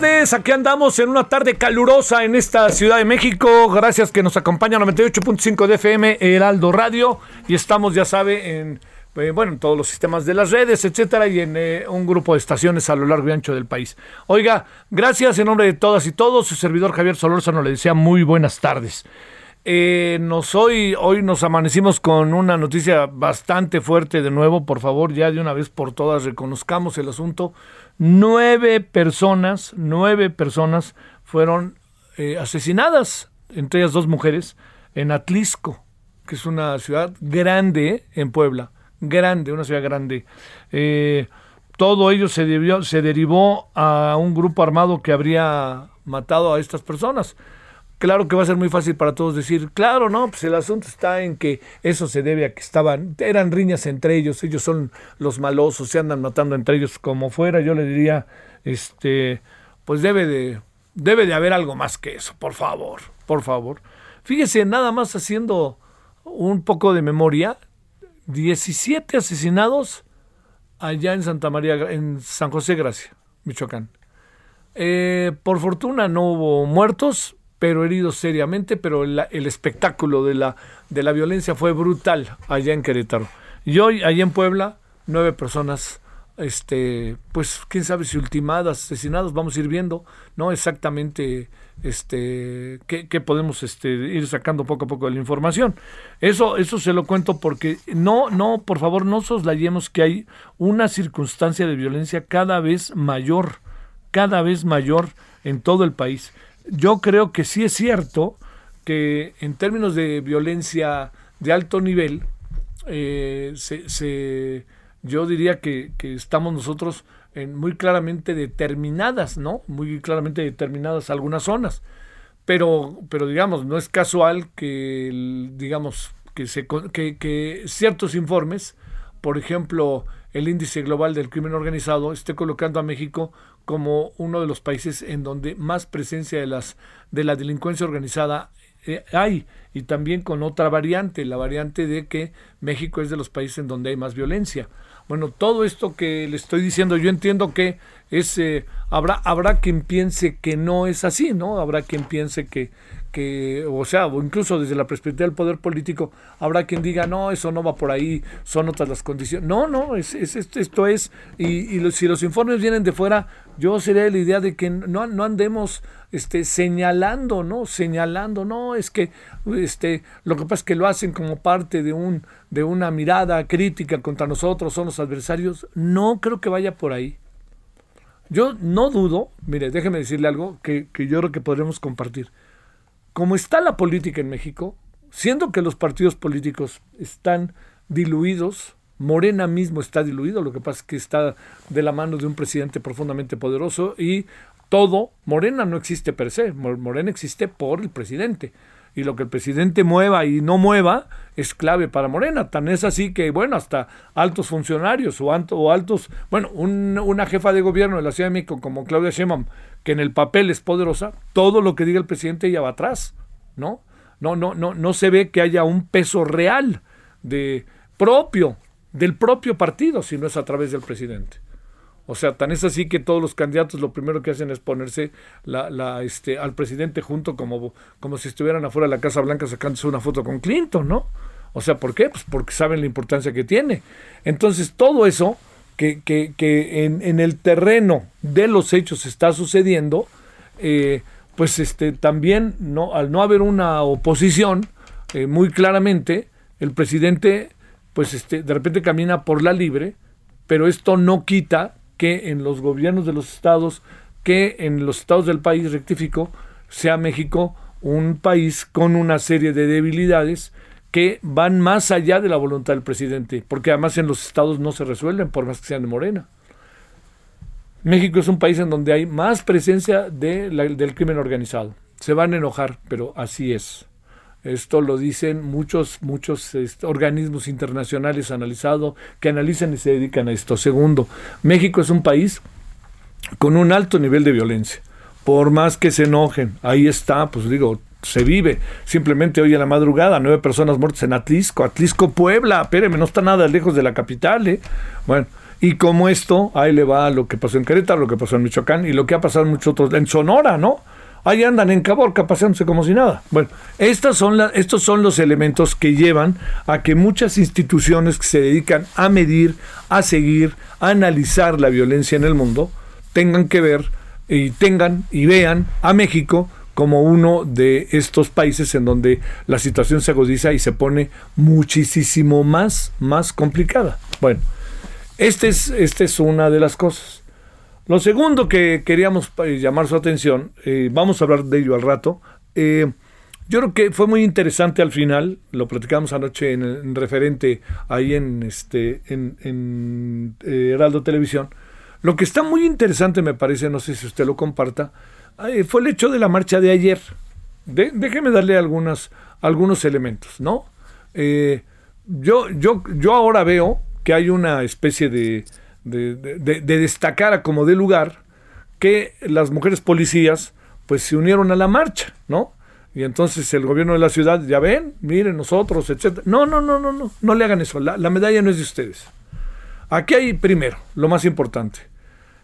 Tardes, aquí andamos en una tarde calurosa en esta Ciudad de México. Gracias que nos acompaña 98.5 de FM, Heraldo Radio. Y estamos, ya sabe, en, eh, bueno, en todos los sistemas de las redes, etcétera, y en eh, un grupo de estaciones a lo largo y ancho del país. Oiga, gracias en nombre de todas y todos. Su servidor Javier Solórzano le decía muy buenas tardes. Eh, nos hoy, hoy nos amanecimos con una noticia bastante fuerte de nuevo. Por favor, ya de una vez por todas reconozcamos el asunto. Nueve personas, nueve personas fueron eh, asesinadas, entre ellas dos mujeres, en Atlisco, que es una ciudad grande en Puebla. Grande, una ciudad grande. Eh, todo ello se, debió, se derivó a un grupo armado que habría matado a estas personas. Claro que va a ser muy fácil para todos decir, claro, no, pues el asunto está en que eso se debe a que estaban, eran riñas entre ellos, ellos son los malosos, se andan matando entre ellos como fuera, yo le diría, este, pues debe de, debe de haber algo más que eso, por favor, por favor. Fíjese, nada más haciendo un poco de memoria, 17 asesinados allá en Santa María, en San José Gracia, Michoacán. Eh, por fortuna no hubo muertos, pero heridos seriamente, pero el, espectáculo de la, de la violencia fue brutal allá en Querétaro. Y hoy, allá en Puebla, nueve personas, este, pues quién sabe si ultimadas, asesinadas, vamos a ir viendo, ¿no? Exactamente este qué, qué podemos este, ir sacando poco a poco de la información. Eso, eso se lo cuento porque no, no, por favor, no soslayemos que hay una circunstancia de violencia cada vez mayor, cada vez mayor en todo el país yo creo que sí es cierto que en términos de violencia de alto nivel, eh, se, se, yo diría que, estamos nosotros en muy claramente determinadas, ¿no? Muy claramente determinadas algunas zonas. Pero, pero digamos, no es casual que, digamos, que, se, que, que ciertos informes, por ejemplo, el índice global del crimen organizado, esté colocando a México como uno de los países en donde más presencia de las de la delincuencia organizada eh, hay y también con otra variante, la variante de que México es de los países en donde hay más violencia. Bueno, todo esto que le estoy diciendo, yo entiendo que es eh, habrá habrá quien piense que no es así, ¿no? Habrá quien piense que que, o sea, o incluso desde la perspectiva del poder político, habrá quien diga, no, eso no va por ahí, son otras las condiciones. No, no, es, es, esto es, y, y si los informes vienen de fuera, yo sería la idea de que no, no andemos este, señalando, ¿no? Señalando, no, es que este, lo que pasa es que lo hacen como parte de, un, de una mirada crítica contra nosotros, son los adversarios. No creo que vaya por ahí. Yo no dudo, mire, déjeme decirle algo que, que yo creo que podremos compartir como está la política en México, siendo que los partidos políticos están diluidos, Morena mismo está diluido, lo que pasa es que está de la mano de un presidente profundamente poderoso y todo, Morena no existe per se, Morena existe por el presidente. Y lo que el presidente mueva y no mueva es clave para Morena. Tan es así que, bueno, hasta altos funcionarios o, altos, bueno, una jefa de gobierno de la Ciudad de México como Claudia Sheinbaum, que en el papel es poderosa, todo lo que diga el presidente ella va atrás, ¿no? No, no, no, no se ve que haya un peso real de propio del propio partido, si no es a través del presidente. O sea, tan es así que todos los candidatos lo primero que hacen es ponerse este, al presidente junto como, como si estuvieran afuera de la Casa Blanca sacándose una foto con Clinton, ¿no? O sea, ¿por qué? Pues porque saben la importancia que tiene. Entonces, todo eso que, que, que en, en, el terreno de los hechos está sucediendo, eh, pues este, también no, al no haber una oposición, eh, muy claramente, el presidente pues este, de repente camina por la libre, pero esto no quita que en los gobiernos de los estados, que en los estados del país, rectifico, sea México un país con una serie de debilidades que van más allá de la voluntad del presidente, porque además en los estados no se resuelven por más que sean de Morena. México es un país en donde hay más presencia de del crimen organizado. Se van a enojar, pero así es. Esto lo dicen muchos, muchos este, organismos internacionales analizados que analizan y se dedican a esto. Segundo, México es un país con un alto nivel de violencia. Por más que se enojen, ahí está, pues digo, se vive. Simplemente hoy en la madrugada, nueve personas muertas en Atlisco, Atlisco, Puebla, espéreme, no está nada lejos de la capital, ¿eh? Bueno, y como esto, ahí le va lo que pasó en Querétaro, lo que pasó en Michoacán y lo que ha pasado en muchos otros, en Sonora, ¿no? ahí andan en Caborca paseándose como si nada. Bueno, estas son estos son los elementos que llevan a que muchas instituciones que se dedican a medir, a seguir, a analizar la violencia en el mundo, tengan que ver y tengan y vean a México como uno de estos países en donde la situación se agudiza y se pone muchísimo más, más complicada. Bueno, esta es, este es una de las cosas. Lo segundo que queríamos eh, llamar su atención, eh, vamos a hablar de ello al rato, eh, yo creo que fue muy interesante al final, lo platicamos anoche en, referente ahí en, este, en, Heraldo Televisión. Lo que está muy interesante me parece, no sé si usted lo comparta, fue el hecho de la marcha de ayer. déjeme darle algunas, algunos elementos, ¿no? yo, yo, yo ahora veo que hay una especie de, de, destacar a como de lugar que las mujeres policías pues se unieron a la marcha, ¿no? Y entonces el gobierno de la ciudad, ya ven, miren nosotros, etcétera. No, no, no, no, no, no le hagan eso. La, la medalla no es de ustedes. Aquí hay primero, lo más importante,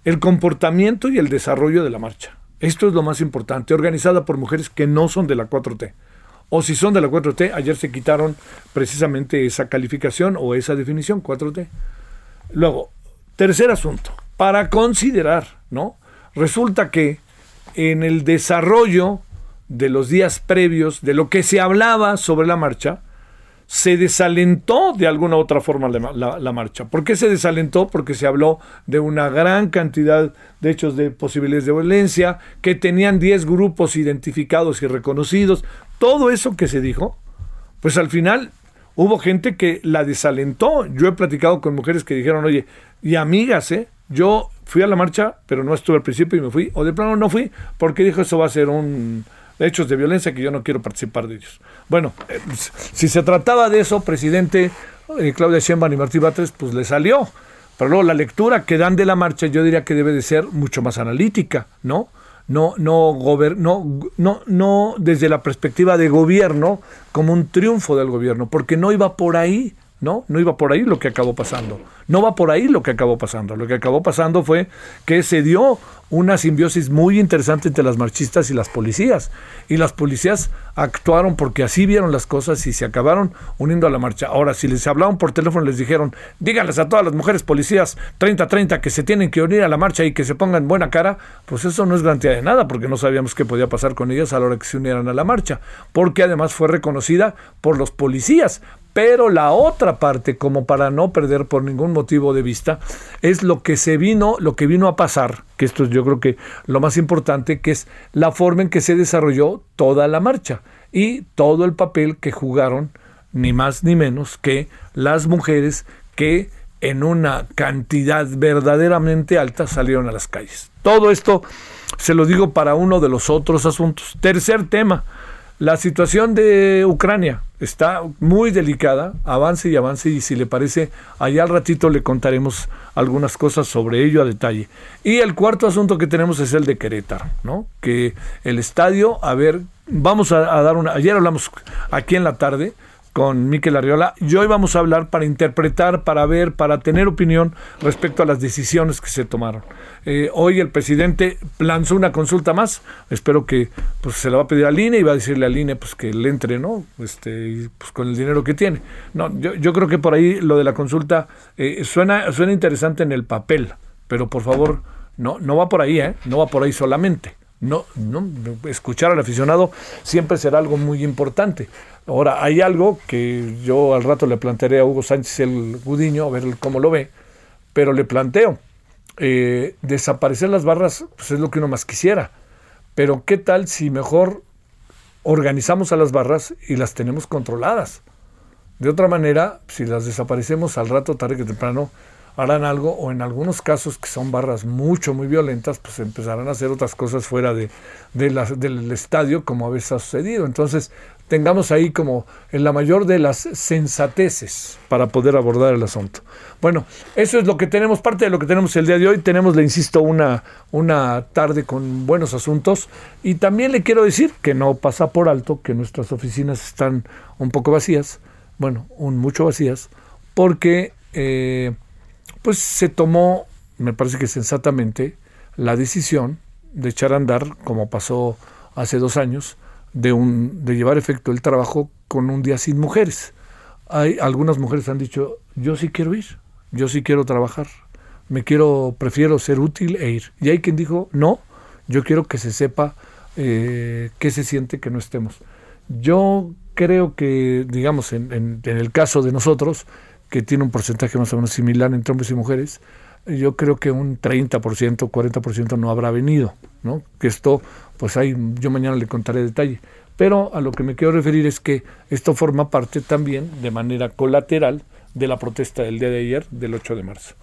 el comportamiento y el desarrollo de la marcha. Esto es lo más importante, organizada por mujeres que no son de la 4T. O si son de la 4T, ayer se quitaron precisamente esa calificación o esa definición 4T. Luego, Tercer asunto, para considerar, ¿no? Resulta que en el desarrollo de los días previos, de lo que se hablaba sobre la marcha, se desalentó de alguna u otra forma la, marcha. ¿Por qué se desalentó? Porque se habló de una gran cantidad de hechos de posibilidades de violencia, que tenían 10 grupos identificados y reconocidos. Todo eso que se dijo, pues al final hubo gente que la desalentó. Yo he platicado con mujeres que dijeron, oye, y amigas, ¿eh? Yo fui a la marcha, pero no estuve al principio y me fui, o de plano no fui, porque dijo eso va a ser un hechos de violencia que yo no quiero participar de ellos. Bueno, eh, si se trataba de eso, presidente eh, Claudia Sheinbaum y Martí Batres, pues le salió. Pero luego la lectura que dan de la marcha yo diría que debe de ser mucho más analítica, ¿no? No, no, no, no, no desde la perspectiva de gobierno como un triunfo del gobierno, porque no iba por ahí. No, no iba por ahí lo que acabó pasando. No va por ahí lo que acabó pasando. Lo que acabó pasando fue que se dio una simbiosis muy interesante entre las marchistas y las policías. Y las policías actuaron porque así vieron las cosas y se acabaron uniendo a la marcha. Ahora, si les hablaban por teléfono, les dijeron, díganles a todas las mujeres policías 30-30 que se tienen que unir a la marcha y que se pongan buena cara, pues eso no es garantía de nada, porque no sabíamos qué podía pasar con ellas a la hora que se unieran a la marcha. Porque además fue reconocida por los policías, pero la otra parte, como para no perder por ningún motivo de vista, es lo que se vino, lo que vino a pasar, que esto es yo creo que lo más importante, que es la forma en que se desarrolló toda la marcha y todo el papel que jugaron ni más ni menos que las mujeres que en una cantidad verdaderamente alta salieron a las calles. Todo esto se lo digo para uno de los otros asuntos. Tercer tema, la situación de Ucrania está muy delicada, avance y avance y si le parece, allá al ratito le contaremos algunas cosas sobre ello a detalle. Y el cuarto asunto que tenemos es el de Querétaro, ¿no? Que el estadio, a ver, vamos a, a dar una, ayer hablamos aquí en la tarde, con Miquel Arriola y hoy vamos a hablar para interpretar, para ver, para tener opinión respecto a las decisiones que se tomaron. Eh, hoy el presidente lanzó una consulta más, espero que pues, se la va a pedir al INE y va a decirle al INE pues, que le entre, ¿no? Este, pues, con el dinero que tiene. No, yo, yo creo que por ahí lo de la consulta eh, suena, suena interesante en el papel, pero por favor, no, no va por ahí, ¿eh? No va por ahí solamente. No, no, escuchar al aficionado siempre será algo muy importante. Ahora, hay algo que yo al rato le plantearé a Hugo Sánchez el Gudiño, a ver cómo lo ve, pero le planteo, eh, desaparecer las barras pues es lo que uno más quisiera, pero ¿qué tal si mejor organizamos a las barras y las tenemos controladas? De otra manera, si las desaparecemos al rato, tarde que temprano, harán algo o en algunos casos que son barras mucho, muy violentas, pues empezarán a hacer otras cosas fuera de, del estadio como a veces ha sucedido. Entonces, tengamos ahí como en la mayor de las sensateces para poder abordar el asunto. Bueno, eso es lo que tenemos, parte de lo que tenemos el día de hoy. Tenemos, le insisto, una, una tarde con buenos asuntos y también le quiero decir que no pasa por alto que nuestras oficinas están un poco vacías, bueno, un mucho vacías, porque... Eh, pues se tomó, me parece que sensatamente, la decisión de echar a andar, como pasó hace dos años, de, un, de llevar efecto el trabajo con un día sin mujeres. Hay algunas mujeres han dicho, yo sí quiero ir, yo sí quiero trabajar, me quiero, prefiero ser útil e ir. Y hay quien dijo, no, yo quiero que se sepa eh, qué se siente que no estemos. Yo creo que, digamos, en, en el caso de nosotros, que tiene un porcentaje más o menos similar entre hombres y mujeres, yo creo que un 30%, 40% no habrá venido, ¿no? Que esto, pues ahí yo mañana le contaré detalle. Pero a lo que me quiero referir es que esto forma parte también, de manera colateral, de la protesta del día de ayer, del 8 de marzo.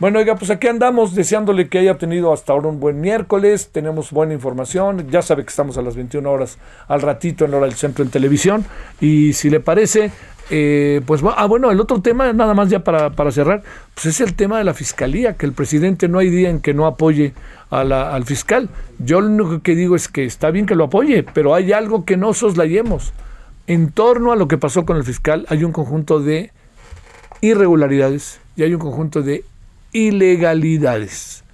Bueno, oiga, pues aquí andamos deseándole que haya tenido hasta ahora un buen miércoles, tenemos buena información, ya sabe que estamos a las 21 horas al ratito en hora del centro en televisión y si le parece, eh, pues ah, bueno, el otro tema, nada más ya para, para, cerrar, pues es el tema de la fiscalía, que el presidente no hay día en que no apoye al fiscal. Yo lo único que digo es que está bien que lo apoye, pero hay algo que no soslayemos. En torno a lo que pasó con el fiscal, hay un conjunto de irregularidades y hay un conjunto de ilegalidades.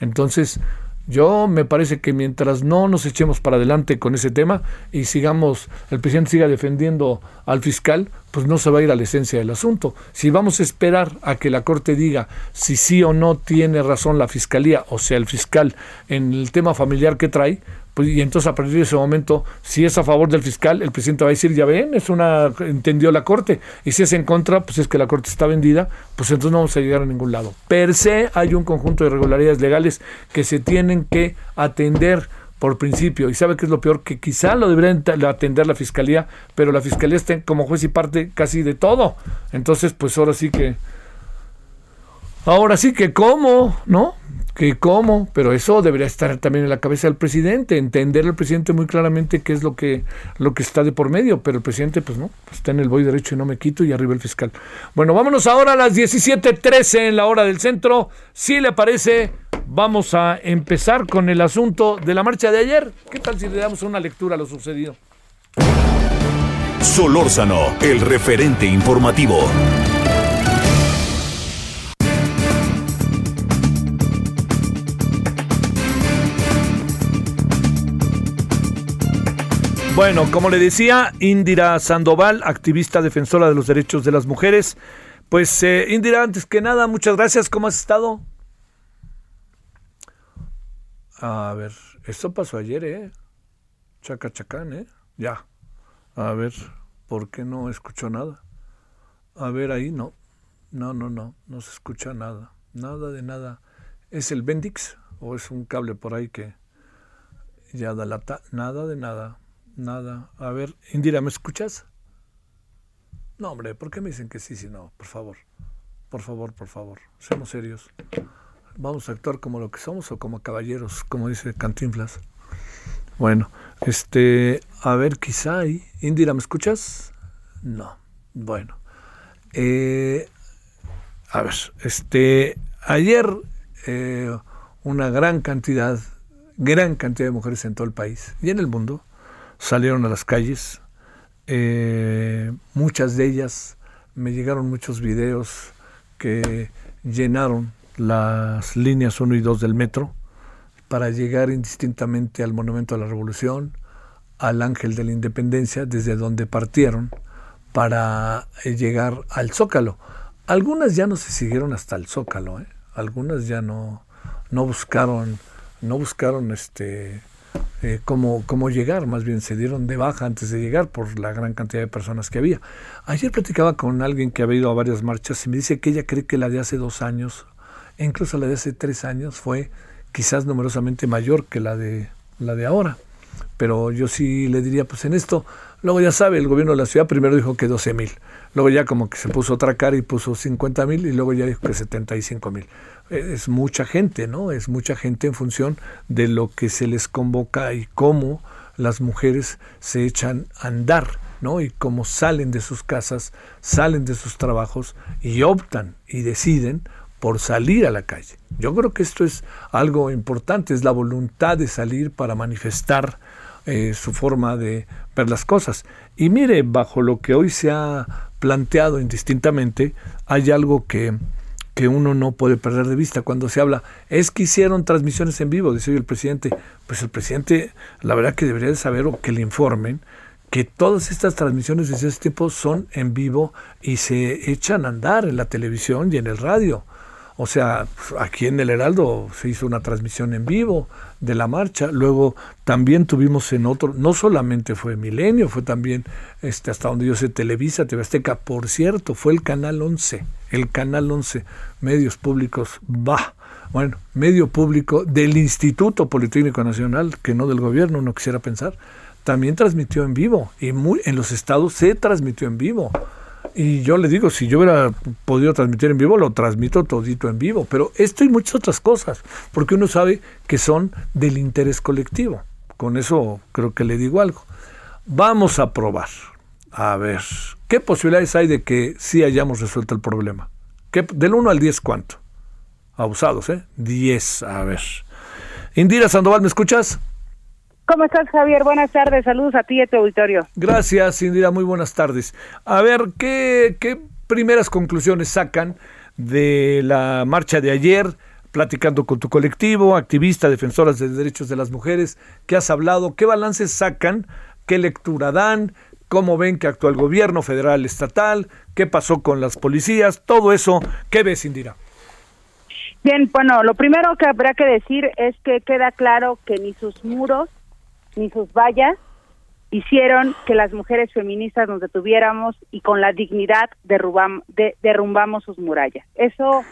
Entonces, yo me parece que mientras no nos echemos para adelante con ese tema y sigamos, el presidente siga defendiendo al fiscal, pues no se va a ir a la esencia del asunto. Si vamos a esperar a que la Corte diga si sí o no tiene razón la fiscalía, o sea, el fiscal, en el tema familiar que trae, pues, y entonces a partir de ese momento, si es a favor del fiscal, el presidente va a decir, ya ven, es una, entendió la Corte. Y si es en contra, pues es que la Corte está vendida, pues entonces no vamos a llegar a ningún lado. Per se hay un conjunto de irregularidades legales que se tienen que atender por principio. Y sabe que es lo peor, que quizá lo debería atender la fiscalía, pero la fiscalía está como juez y parte casi de todo. Entonces, pues ahora sí que... Ahora sí que cómo, ¿no? Que cómo, pero eso debería estar también en la cabeza del presidente, entender al presidente muy claramente qué es lo que, lo que está de por medio, pero el presidente pues no, pues, está en el voy derecho y no me quito y arriba el fiscal. Bueno, vámonos ahora a las 17:13 en la hora del centro. Si le parece, vamos a empezar con el asunto de la marcha de ayer. ¿Qué tal si le damos una lectura a lo sucedido? Solórzano, el referente informativo. Bueno, como le decía, Indira Sandoval, activista defensora de los derechos de las mujeres. Pues eh, Indira, antes que nada, muchas gracias. ¿Cómo has estado? A ver, esto pasó ayer, ¿eh? Chacachacán, ¿eh? Ya. A ver, ¿por qué no escucho nada? A ver, ahí no. No, no, no, no se escucha nada. Nada de nada. ¿Es el Bendix o es un cable por ahí que ya da lata? Nada de nada. Nada. A ver, Indira, ¿me escuchas? No, hombre, ¿por qué me dicen que sí, si no? Por favor. por favor, por favor, seamos serios. Vamos a actuar como lo que somos o como caballeros, como dice Cantinflas. Bueno, este, a ver, quizá ahí. Indira, ¿me escuchas? No. Bueno. Eh, a ver, este, ayer eh, una gran cantidad, gran cantidad de mujeres en todo el país y en el mundo salieron a las calles. Eh, muchas de ellas me llegaron muchos videos que llenaron las líneas 1 y 2 del metro para llegar indistintamente al Monumento a la Revolución, al Ángel de la Independencia, desde donde partieron para eh, llegar al Zócalo. Algunas ya no se siguieron hasta el Zócalo, ¿eh? algunas ya no, no buscaron, no buscaron este eh, cómo, llegar, más bien se dieron de baja antes de llegar por la gran cantidad de personas que había. Ayer platicaba con alguien que había ido a varias marchas y me dice que ella cree que la de hace dos años, e incluso la de hace tres años, fue quizás numerosamente mayor que la de, la de ahora. Pero yo sí le diría, pues en esto, luego ya sabe, el gobierno de la ciudad primero dijo que 12 mil, luego ya como que se puso otra cara y puso 50 mil y luego ya dijo que 75 mil. Eh, es mucha gente, ¿no? Es mucha gente en función de lo que se les convoca y cómo las mujeres se echan a andar, ¿no? Y cómo salen de sus casas, salen de sus trabajos y optan y deciden por salir a la calle. Yo creo que esto es algo importante, es la voluntad de salir para manifestar eh, su forma de ver las cosas. Y mire, bajo lo que hoy se ha planteado indistintamente, hay algo que, que uno no puede perder de vista cuando se habla. Es que hicieron transmisiones en vivo, dice el presidente. Pues el presidente, la verdad que debería de saber o que le informen que todas estas transmisiones de ese tipo son en vivo y se echan a andar en la televisión y en el radio. O sea, aquí en el Heraldo se hizo una transmisión en vivo de la marcha. Luego también tuvimos en otro, no solamente fue Milenio, fue también este, hasta donde yo sé Televisa, TV Azteca. Por cierto, fue el Canal 11, el Canal 11, medios públicos, va. Bueno, medio público del Instituto Politécnico Nacional, que no del gobierno, no quisiera pensar, también transmitió en vivo y muy, en los estados se transmitió en vivo. Y yo le digo, si yo hubiera podido transmitir en vivo, lo transmito todito en vivo. Pero esto y muchas otras cosas, porque uno sabe que son del interés colectivo. Con eso creo que le digo algo. Vamos a probar. A ver, ¿qué posibilidades hay de que sí hayamos resuelto el problema? ¿Qué, del 1 al 10, ¿cuánto? Abusados, ¿eh? 10, a ver. Indira Sandoval, ¿me escuchas? ¿Cómo estás, Javier? Buenas tardes. Saludos a ti y a tu auditorio. Gracias, Indira. Muy buenas tardes. A ver, ¿qué, qué primeras conclusiones sacan de la marcha de ayer? Platicando con tu colectivo, activista, defensoras de derechos de las mujeres, ¿qué has hablado? ¿Qué balances sacan? ¿Qué lectura dan? ¿Cómo ven que actúa el gobierno federal, estatal? ¿Qué pasó con las policías? Todo eso, ¿qué ves, Indira? Bien, bueno, lo primero que habrá que decir es que queda claro que ni sus muros ni sus vallas hicieron que las mujeres feministas nos detuviéramos y con la dignidad derrumbamos sus murallas. Eso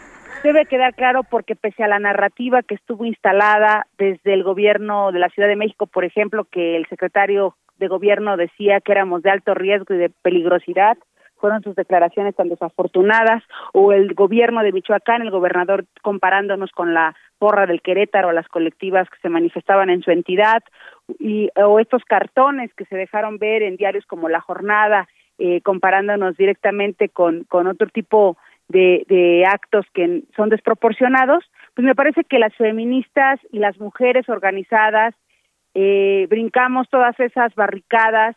debe quedar claro porque pese a la narrativa que estuvo instalada desde el gobierno de la Ciudad de México, por ejemplo, que el secretario de gobierno decía que éramos de alto riesgo y de peligrosidad, fueron sus declaraciones tan desafortunadas, o el gobierno de Michoacán, el gobernador comparándonos con la porra del Querétaro, las colectivas que se manifestaban en su entidad, y, o estos cartones que se dejaron ver en diarios como La Jornada, eh, comparándonos directamente con, con otro tipo de, de actos que son desproporcionados, pues me parece que las feministas y las mujeres organizadas eh, brincamos todas esas barricadas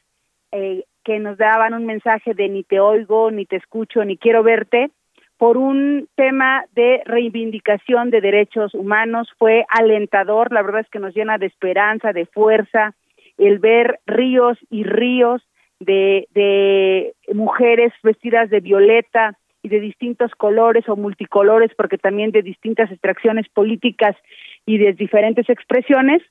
eh, que nos daban un mensaje de ni te oigo, ni te escucho, ni quiero verte, por un tema de reivindicación de derechos humanos. Fue alentador, la verdad es que nos llena de esperanza, de fuerza, el ver ríos y ríos de, de mujeres vestidas de violeta y de distintos colores o multicolores, porque también de distintas extracciones políticas y de diferentes expresiones,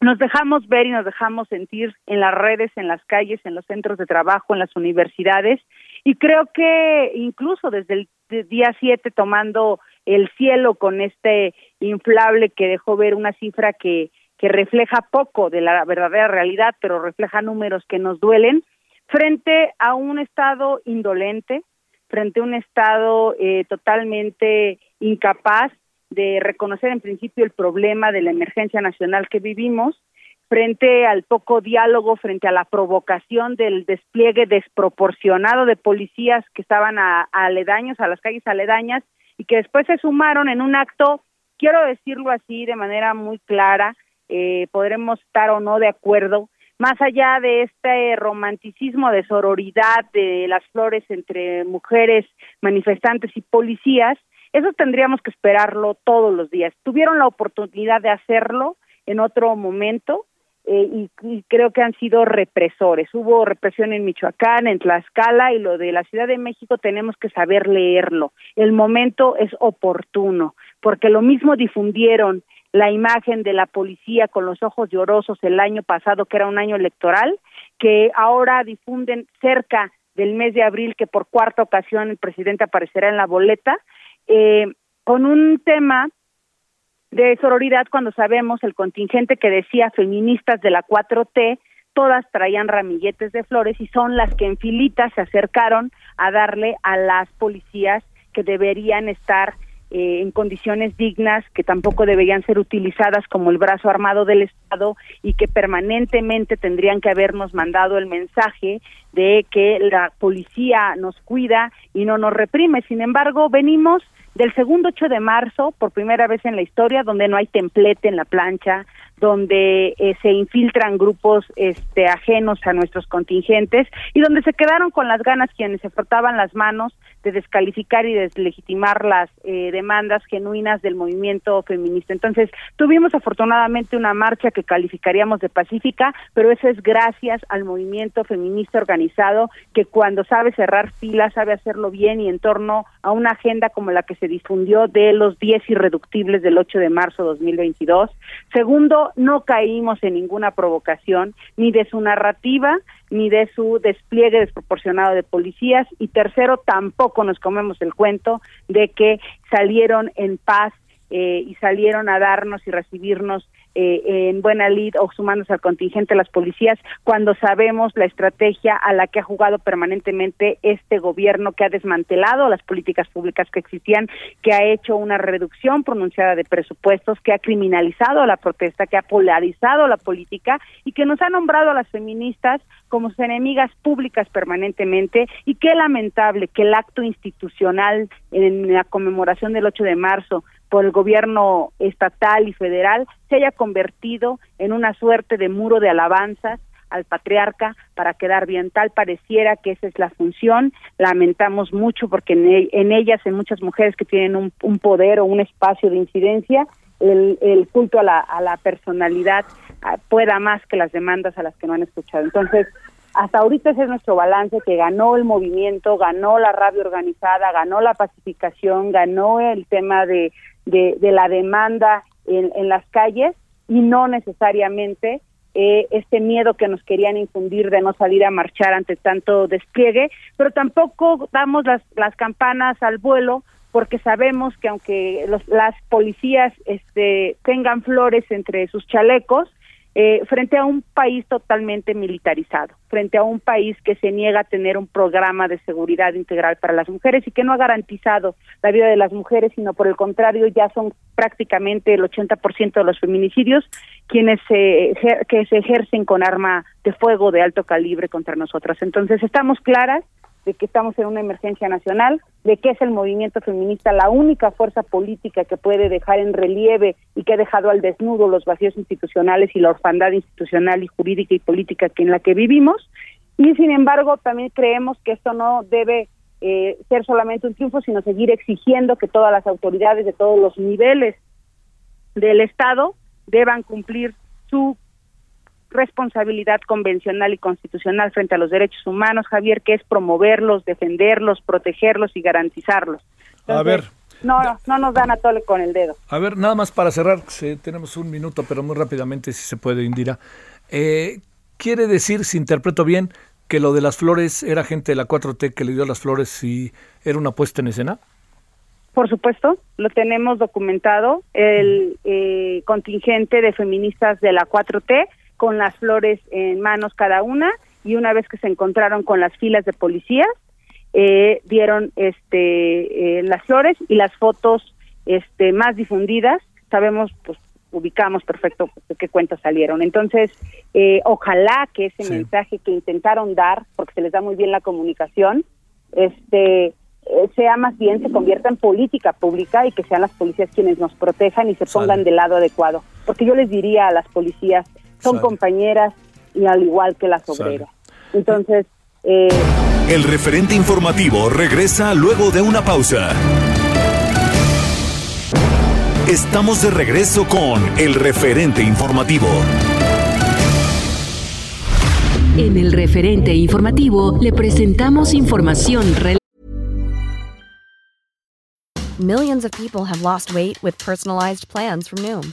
nos dejamos ver y nos dejamos sentir en las redes, en las calles, en los centros de trabajo, en las universidades, y creo que incluso desde el día 7 tomando el cielo con este inflable que dejó ver una cifra que, que refleja poco de la verdadera realidad, pero refleja números que nos duelen, frente a un Estado indolente, frente a un Estado eh, totalmente incapaz de reconocer en principio el problema de la emergencia nacional que vivimos, frente al poco diálogo, frente a la provocación del despliegue desproporcionado de policías que estaban a, aledaños, a las calles aledañas, y que después se sumaron en un acto, quiero decirlo así de manera muy clara, eh, podremos estar o no de acuerdo, más allá de este romanticismo de sororidad de las flores entre mujeres manifestantes y policías, eso tendríamos que esperarlo todos los días. Tuvieron la oportunidad de hacerlo en otro momento eh, y, creo que han sido represores. Hubo represión en Michoacán, en Tlaxcala y lo de la Ciudad de México tenemos que saber leerlo. El momento es oportuno porque lo mismo difundieron la imagen de la policía con los ojos llorosos el año pasado, que era un año electoral, que ahora difunden cerca del mes de abril, que por cuarta ocasión el presidente aparecerá en la boleta, eh, con un tema de sororidad cuando sabemos el contingente que decía feministas de la 4T, todas traían ramilletes de flores y son las que en filita se acercaron a darle a las policías que deberían estar eh, en condiciones dignas, que tampoco deberían ser utilizadas como el brazo armado del Estado y que permanentemente tendrían que habernos mandado el mensaje de que la policía nos cuida y no nos reprime. Sin embargo, venimos del segundo 8 de marzo, por primera vez en la historia, donde no hay templete en la plancha, donde eh, se infiltran grupos este, ajenos a nuestros contingentes y donde se quedaron con las ganas quienes se frotaban las manos de descalificar y deslegitimar las eh, demandas genuinas del movimiento feminista. Entonces, tuvimos afortunadamente una marcha que calificaríamos de pacífica, pero eso es gracias al movimiento feminista organizado que cuando sabe cerrar filas, sabe hacerlo bien y en torno a una agenda como la que se difundió de los 10 irreductibles del 8 de marzo de 2022. Segundo, no caímos en ninguna provocación, ni de su narrativa, ni de su despliegue desproporcionado de policías. Y tercero, tampoco nos comemos el cuento de que salieron en paz eh, y salieron a darnos y recibirnos eh, en buena lid o sumándose al contingente las policías cuando sabemos la estrategia a la que ha jugado permanentemente este gobierno que ha desmantelado las políticas públicas que existían, que ha hecho una reducción pronunciada de presupuestos, que ha criminalizado la protesta, que ha polarizado la política y que nos ha nombrado a las feministas como sus enemigas públicas permanentemente. Y qué lamentable que el acto institucional en la conmemoración del 8 de marzo por el gobierno estatal y federal se haya convertido en una suerte de muro de alabanzas al patriarca para quedar bien. Tal pareciera que esa es la función. Lamentamos mucho porque en, e, ellas, en muchas mujeres que tienen un, poder o un espacio de incidencia, el, el culto a la, a la personalidad ah, pueda más que las demandas a las que no han escuchado. Entonces, hasta ahorita ese es nuestro balance, que ganó el movimiento, ganó la radio organizada, ganó la pacificación, ganó el tema de la demanda en, las calles y no necesariamente eh, este miedo que nos querían infundir de no salir a marchar ante tanto despliegue, pero tampoco damos las, las campanas al vuelo porque sabemos que aunque los, las policías este, tengan flores entre sus chalecos, eh, frente a un país totalmente militarizado, frente a un país que se niega a tener un programa de seguridad integral para las mujeres y que no ha garantizado la vida de las mujeres, sino por el contrario ya son prácticamente el 80% de los feminicidios quienes se, que se ejercen con arma de fuego de alto calibre contra nosotras. Entonces estamos claras de que estamos en una emergencia nacional, de que es el movimiento feminista la única fuerza política que puede dejar en relieve y que ha dejado al desnudo los vacíos institucionales y la orfandad institucional y jurídica y política que en la que vivimos. Y sin embargo, también creemos que esto no debe eh, ser solamente un triunfo, sino seguir exigiendo que todas las autoridades de todos los niveles del Estado deban cumplir su responsabilidad convencional y constitucional frente a los derechos humanos, Javier, que es promoverlos, defenderlos, protegerlos y garantizarlos. a ver. No, no nos dan a tole con el dedo. A ver, nada más para cerrar, tenemos un minuto, pero muy rápidamente, si se puede, Indira. Eh, ¿Quiere decir, si interpreto bien, que lo de las flores era gente de la 4T que le dio las flores y era una puesta en escena? Por supuesto, lo tenemos documentado. El eh, contingente de feministas de la 4T con las flores en manos cada una y una vez que se encontraron con las filas de policías, eh, dieron este, eh, las flores y las fotos este, más difundidas. Sabemos, pues ubicamos perfecto de qué cuentas salieron. Entonces, eh, ojalá que ese mensaje que intentaron dar, porque se les da muy bien la comunicación, este sea más bien se convierta en política pública y que sean las policías quienes nos protejan y se pongan del lado adecuado. Porque yo les diría a las policías, son compañeras y al igual que las obreras. Entonces, eh, el referente informativo regresa luego de una pausa. Estamos de regreso con el referente informativo. En el referente informativo le presentamos información relevante. Millions of people have lost weight with personalized plans from Noom,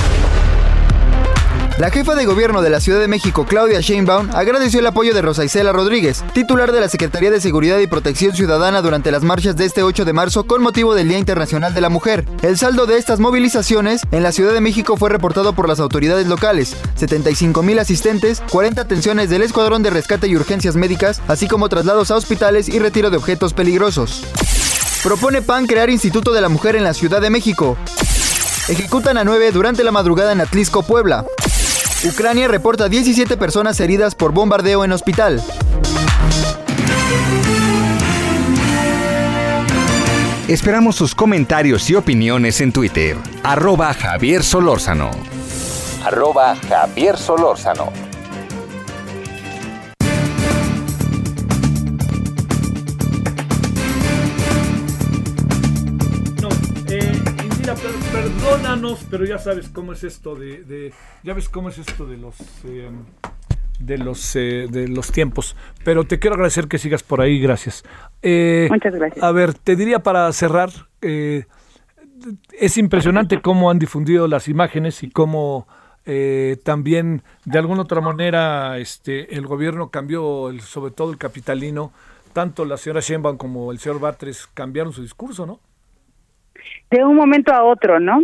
La jefa de gobierno de la Ciudad de México, Claudia Sheinbaum, agradeció el apoyo de Rosa Isela Rodríguez, titular de la Secretaría de Seguridad y Protección Ciudadana durante las marchas de este 8 de marzo con motivo del Día Internacional de la Mujer. El saldo de estas movilizaciones en la Ciudad de México fue reportado por las autoridades locales, 75 mil asistentes, 40 atenciones del Escuadrón de Rescate y Urgencias Médicas, así como traslados a hospitales y retiro de objetos peligrosos. Propone PAN crear Instituto de la Mujer en la Ciudad de México. Ejecutan a 9 durante la madrugada en Atlisco, Puebla. Ucrania reporta 17 personas heridas por bombardeo en hospital. Esperamos sus comentarios y opiniones en Twitter. Arroba Javier Solórzano. Arroba Javier Solórzano. Pero ya sabes cómo es esto de, ya ves cómo es esto de los eh, de los eh, de los tiempos. Pero te quiero agradecer que sigas por ahí, gracias. Eh, Muchas gracias. A ver, te diría para cerrar, es impresionante cómo han difundido las imágenes y cómo también de alguna otra manera este el gobierno cambió, el, sobre todo el capitalino, tanto la señora Sheinbaum como el señor Batres cambiaron su discurso, ¿no? de un momento a otro, ¿no?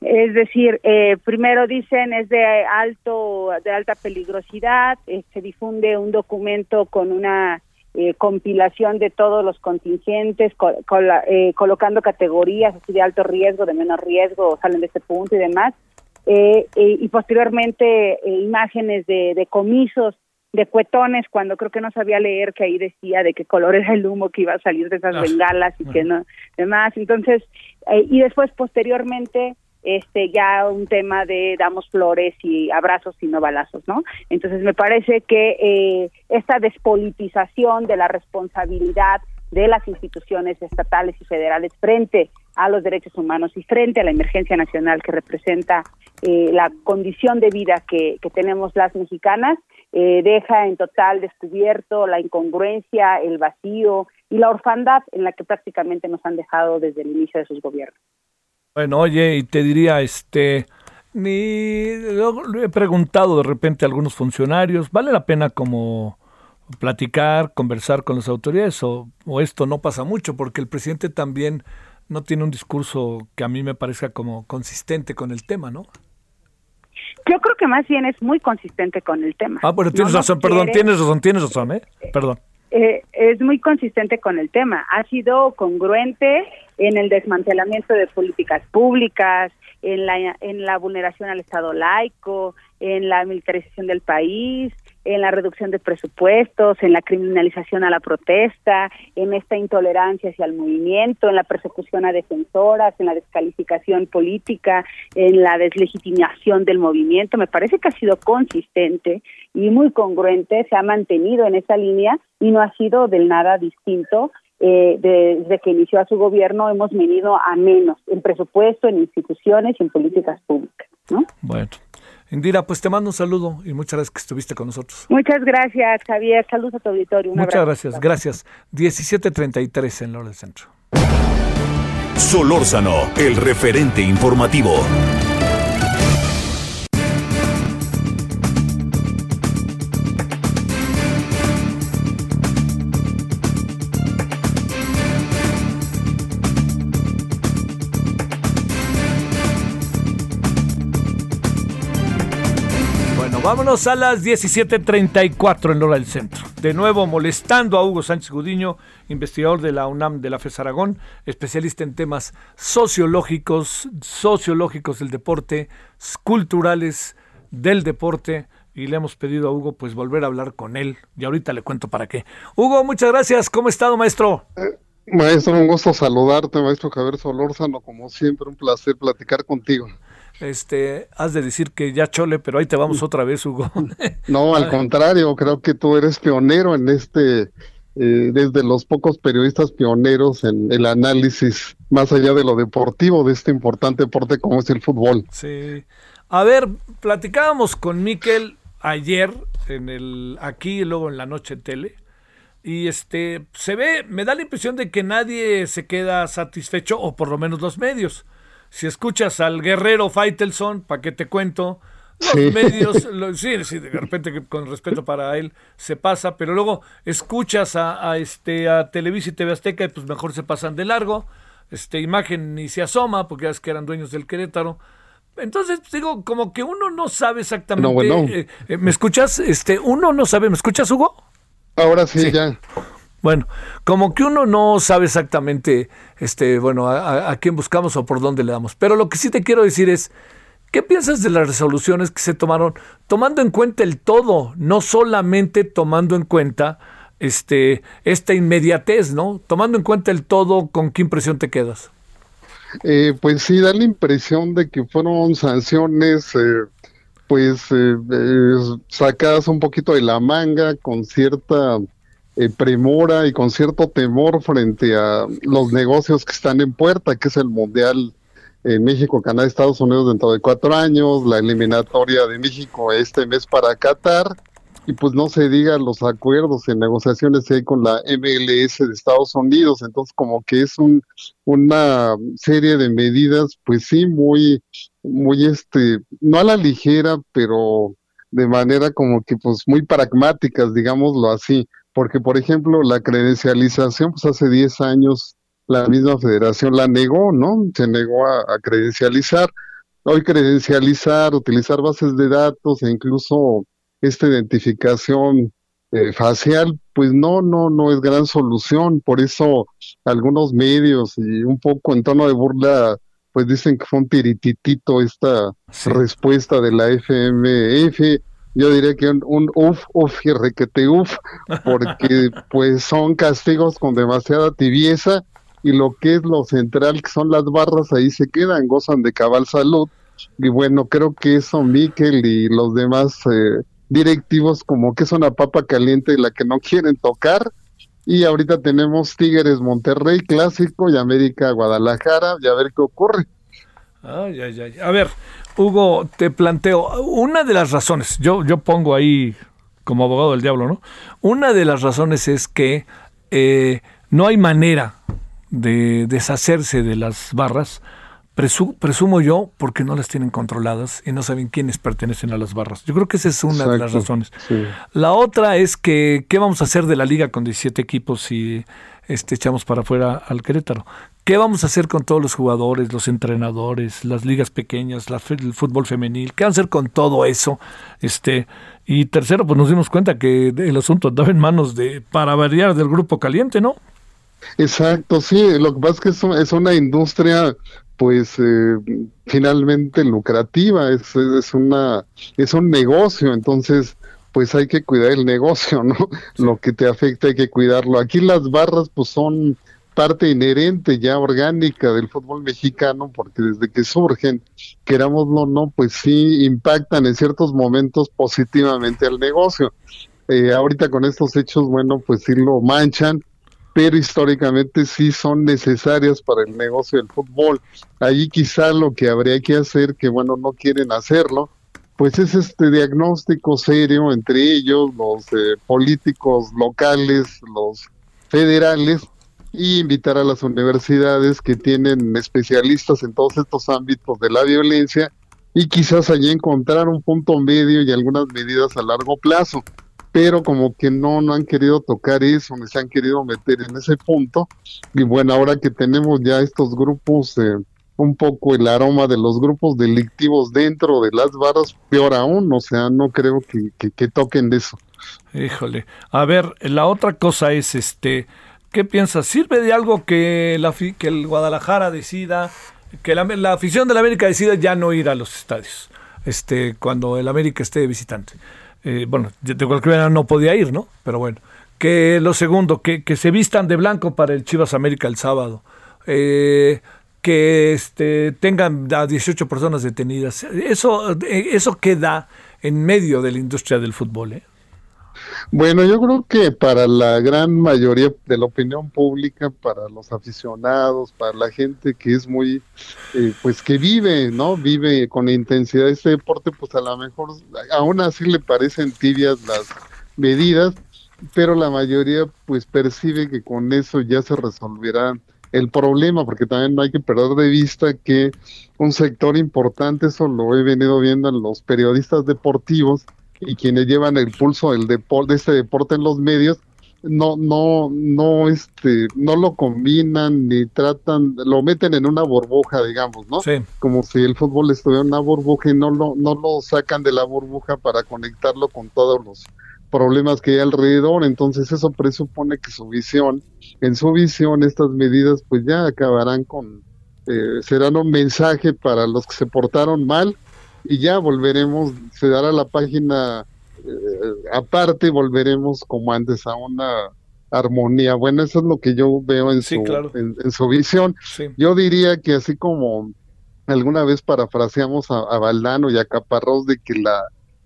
Es decir, eh, primero dicen es de alto, de alta peligrosidad, eh, se difunde un documento con una eh, compilación de todos los contingentes, colocando categorías así de alto riesgo, de menor riesgo, salen de este punto y demás, y posteriormente imágenes de, de comisos de cuetones cuando creo que no sabía leer que ahí decía de qué color era el humo que iba a salir de esas ah, bengalas y que no demás. Entonces eh, y después posteriormente este ya un tema de damos flores y abrazos y no balazos no entonces me parece que eh, esta despolitización de la responsabilidad de las instituciones estatales y federales frente a los derechos humanos y frente a la emergencia nacional que representa eh, la condición de vida que, tenemos las mexicanas eh, deja en total descubierto la incongruencia, el vacío y la orfandad en la que prácticamente nos han dejado desde el inicio de sus gobiernos. Bueno, oye, y te diría, este, ni lo, he preguntado de repente a algunos funcionarios, ¿vale la pena como platicar, conversar con las autoridades o, o esto no pasa mucho? Porque el presidente también no tiene un discurso que a mí me parezca como consistente con el tema, ¿no? Yo creo que más bien es muy consistente con el tema. Ah, bueno, tienes razón, perdón, tienes razón, tienes razón, ¿eh? Perdón. Eh, es muy consistente con el tema. Ha sido congruente en el desmantelamiento de políticas públicas, en la, en la vulneración al Estado laico, en la militarización del país, en la reducción de presupuestos, en la criminalización a la protesta, en esta intolerancia hacia el movimiento, en la persecución a defensoras, en la descalificación política, en la deslegitimación del movimiento. Me parece que ha sido consistente y muy congruente, se ha mantenido en esa línea y no ha sido del nada distinto. Eh, desde que inició a su gobierno hemos venido a menos en presupuesto, en instituciones y en políticas públicas. ¿no? Bueno, Indira, pues te mando un saludo y muchas gracias que estuviste con nosotros. Muchas gracias, Javier. Saludos a tu auditorio. muchas gracias, gracias. 17.33 en Lora del Centro. Solórzano, el referente informativo. Vámonos a las 17:34 en Lora del Centro. De nuevo molestando a Hugo Sánchez Gudiño, investigador de la UNAM de la FES Aragón, especialista en temas sociológicos, sociológicos del deporte, culturales del deporte. Y le hemos pedido a Hugo pues volver a hablar con él. Y ahorita le cuento para qué. Hugo, muchas gracias. ¿Cómo ha estado, maestro? Eh, maestro, un gusto saludarte, maestro Javier Solórzano. Como siempre, un placer platicar contigo este, has de decir que ya chole, pero ahí te vamos otra vez, Hugo. no, al contrario, creo que tú eres pionero en este, eh, desde los pocos periodistas pioneros en el análisis más allá de lo deportivo de este importante deporte como es el fútbol. Sí. A ver, platicábamos con Miquel ayer en el aquí y luego en la noche tele. Y este se ve, me da la impresión de que nadie se queda satisfecho, o por lo menos los medios si escuchas al guerrero Faitelson, ¿para qué te cuento? Los medios, sí, sí, de repente con respeto para él se pasa, pero luego escuchas a, este a Televisa y TV Azteca y pues mejor se pasan de largo. Este imagen ni se asoma porque ya es que eran dueños del Querétaro. Entonces digo, como que uno no sabe exactamente. Eh, eh, ¿Me escuchas? Este, uno no sabe. ¿Me escuchas, Hugo? Ahora sí. ya. Bueno, como que uno no sabe exactamente, este, bueno, a, quién buscamos o por dónde le damos. Pero lo que sí te quiero decir es, ¿qué piensas de las resoluciones que se tomaron tomando en cuenta el todo, no solamente tomando en cuenta este, esta inmediatez, ¿no? Tomando en cuenta el todo, ¿con qué impresión te quedas? Eh, pues sí, da la impresión de que fueron sanciones, eh, pues, eh, sacadas un poquito de la manga, con cierta eh, premora y con cierto temor frente a los negocios que están en puerta, que es el Mundial en México, Canadá, Estados Unidos dentro de cuatro años, la eliminatoria de México este mes para Qatar, y pues no se diga los acuerdos en negociaciones que hay con la MLS de Estados Unidos, entonces como que es un, una serie de medidas, pues sí, muy, muy este, no a la ligera, pero de manera como que pues muy pragmáticas, digámoslo así porque por ejemplo la credencialización, pues hace 10 años la misma federación la negó, ¿no? Se negó a, credencializar. Hoy credencializar, utilizar bases de datos e incluso esta identificación eh, facial, pues no, no, no es gran solución. Por eso algunos medios y un poco en tono de burla, pues dicen que fue un tirititito esta respuesta de la FMF yo diría que un, un uf, uf y requete uf, porque pues son castigos con demasiada tibieza y lo que es lo central, que son las barras, ahí se quedan, gozan de cabal salud. Y bueno, creo que eso Miquel y los demás eh, directivos como que es una papa caliente la que no quieren tocar. Y ahorita tenemos Tigres Monterrey clásico y América Guadalajara, y a ver qué ocurre. Ay, ay, ay. A ver, Hugo, te planteo, una de las razones, yo, yo pongo ahí como abogado del diablo, ¿no? Una de las razones es que eh, no hay manera de deshacerse de las barras, presumo yo, porque no las tienen controladas y no saben quiénes pertenecen a las barras. Yo creo que esa es una de las razones. La otra es que, ¿qué vamos a hacer de la liga con 17 equipos si este, echamos para afuera al Querétaro? ¿Qué vamos a hacer con todos los jugadores, los entrenadores, las ligas pequeñas, el fútbol femenil? ¿Qué vamos a hacer con todo eso? Este, y tercero, pues nos dimos cuenta que el asunto andaba en manos de, para variar, del grupo caliente, ¿no? Exacto, sí, lo que pasa es que es, una industria pues eh, finalmente lucrativa, es, es, una, es un negocio, entonces pues hay que cuidar el negocio, ¿no? Lo que te afecta hay que cuidarlo. Aquí las barras pues son parte inherente ya orgánica del fútbol mexicano, porque desde que surgen, querámoslo o no, pues sí impactan en ciertos momentos positivamente al negocio. Eh, ahorita con estos hechos, bueno, pues sí lo manchan, pero históricamente sí son necesarias para el negocio del fútbol. Ahí quizá lo que habría que hacer, que bueno, no quieren hacerlo, pues es este diagnóstico serio entre ellos, los eh, políticos locales, los federales, y invitar a las universidades que tienen especialistas en todos estos ámbitos de la violencia y quizás allí encontrar un punto medio y algunas medidas a largo plazo pero como que no, no han querido tocar eso, ni se han querido meter en ese punto. Y bueno, ahora que tenemos ya estos grupos, eh, un poco el aroma de los grupos delictivos dentro de las varas, peor aún, o sea, no creo que, que, toquen de eso. Híjole, a ver, la otra cosa es, este, ¿qué piensas? ¿Sirve de algo que, la, que el Guadalajara decida, que la, afición de la América decida ya no ir a los estadios, este, cuando el América esté visitante? Eh, bueno, de cualquier manera no podía ir, ¿no? Pero bueno. Que lo segundo, que, que se vistan de blanco para el Chivas América el sábado. Eh, que este, tengan a 18 personas detenidas. Eso, eh, eso queda en medio de la industria del fútbol. ¿eh? Bueno, yo creo que para la gran mayoría de la opinión pública, para los aficionados, para la gente que es muy, eh, pues que vive, ¿no? Vive con intensidad este deporte, pues a lo mejor aún así le parecen tibias las medidas, pero la mayoría pues percibe que con eso ya se resolverá el problema, porque también no hay que perder de vista que un sector importante, eso lo he venido viendo en los periodistas deportivos, y quienes llevan el pulso del deporte, de este deporte en los medios, no, no, no, este, no lo combinan ni tratan, lo meten en una burbuja, digamos, ¿no? Sí. Como si el fútbol estuviera en una burbuja y no lo, no lo sacan de la burbuja para conectarlo con todos los problemas que hay alrededor. Entonces eso presupone que su visión, en su visión, estas medidas pues ya acabarán con, eh, serán un mensaje para los que se portaron mal y ya volveremos, se dará la página eh, aparte y volveremos como antes a una armonía. Bueno, eso es lo que yo veo en, su, en, su visión. Yo diría que así como alguna vez parafraseamos a, a Valdano y a Caparrós de que la,